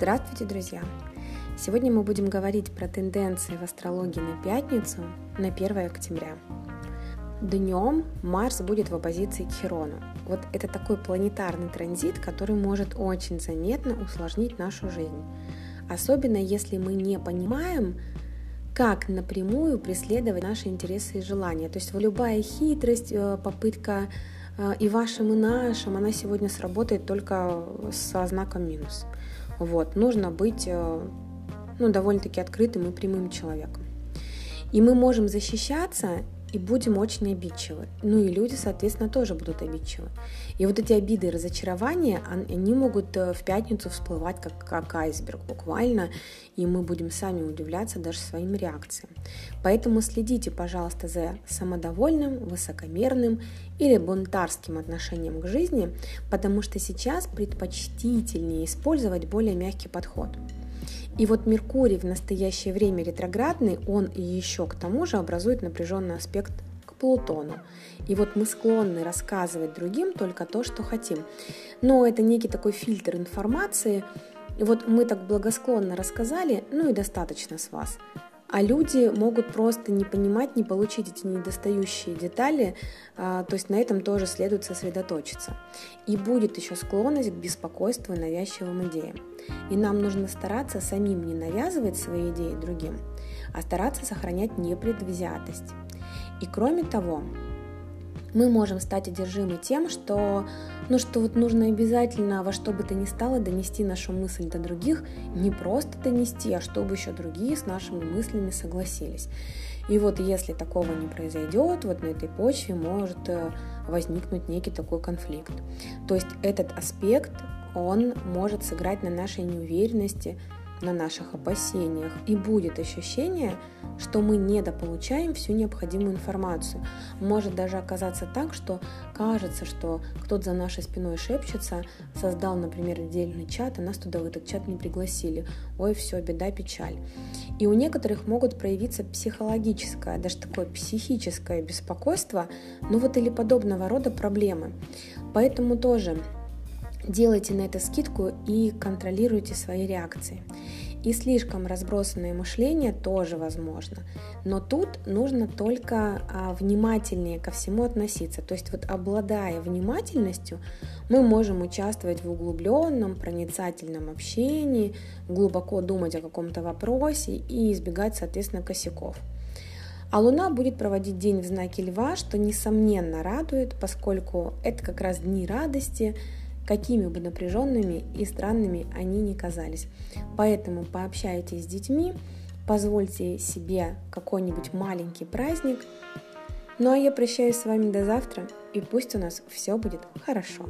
Здравствуйте, друзья! Сегодня мы будем говорить про тенденции в астрологии на пятницу, на 1 октября. Днем Марс будет в оппозиции к Херону. Вот это такой планетарный транзит, который может очень заметно усложнить нашу жизнь. Особенно если мы не понимаем, как напрямую преследовать наши интересы и желания. То есть любая хитрость, э, попытка э, и вашим, и нашим, она сегодня сработает только со знаком минус. Вот, нужно быть э, ну, довольно-таки открытым и прямым человеком. И мы можем защищаться и будем очень обидчивы. Ну и люди, соответственно, тоже будут обидчивы. И вот эти обиды и разочарования, они могут э, в пятницу всплывать как, как айсберг буквально, и мы будем сами удивляться даже своим реакциям. Поэтому следите, пожалуйста, за самодовольным, высокомерным или бунтарским отношением к жизни, потому что сейчас предпочтительнее использовать более мягкий подход. И вот Меркурий в настоящее время ретроградный, он еще к тому же образует напряженный аспект к Плутону. И вот мы склонны рассказывать другим только то, что хотим. Но это некий такой фильтр информации. И вот мы так благосклонно рассказали, ну и достаточно с вас. А люди могут просто не понимать, не получить эти недостающие детали, а, то есть на этом тоже следует сосредоточиться. И будет еще склонность к беспокойству и навязчивым идеям. И нам нужно стараться самим не навязывать свои идеи другим, а стараться сохранять непредвзятость. И кроме того, мы можем стать одержимы тем, что, ну, что вот нужно обязательно во что бы то ни стало донести нашу мысль до других, не просто донести, а чтобы еще другие с нашими мыслями согласились. И вот если такого не произойдет, вот на этой почве может э, возникнуть некий такой конфликт. То есть этот аспект, он может сыграть на нашей неуверенности, на наших опасениях, и будет ощущение, что мы недополучаем всю необходимую информацию. Может даже оказаться так, что кажется, что кто-то за нашей спиной шепчется, создал, например, отдельный чат, а нас туда в этот чат не пригласили. Ой, все, беда, печаль. И у некоторых могут проявиться психологическое, даже такое психическое беспокойство, ну вот или подобного рода проблемы. Поэтому тоже Делайте на это скидку и контролируйте свои реакции. И слишком разбросанное мышление тоже возможно. Но тут нужно только а, внимательнее ко всему относиться. То есть вот обладая внимательностью, мы можем участвовать в углубленном, проницательном общении, глубоко думать о каком-то вопросе и избегать, соответственно, косяков. А Луна будет проводить день в знаке Льва, что несомненно радует, поскольку это как раз дни радости, какими бы напряженными и странными они ни казались. Поэтому пообщайтесь с детьми, позвольте себе какой-нибудь маленький праздник. Ну а я прощаюсь с вами до завтра, и пусть у нас все будет хорошо.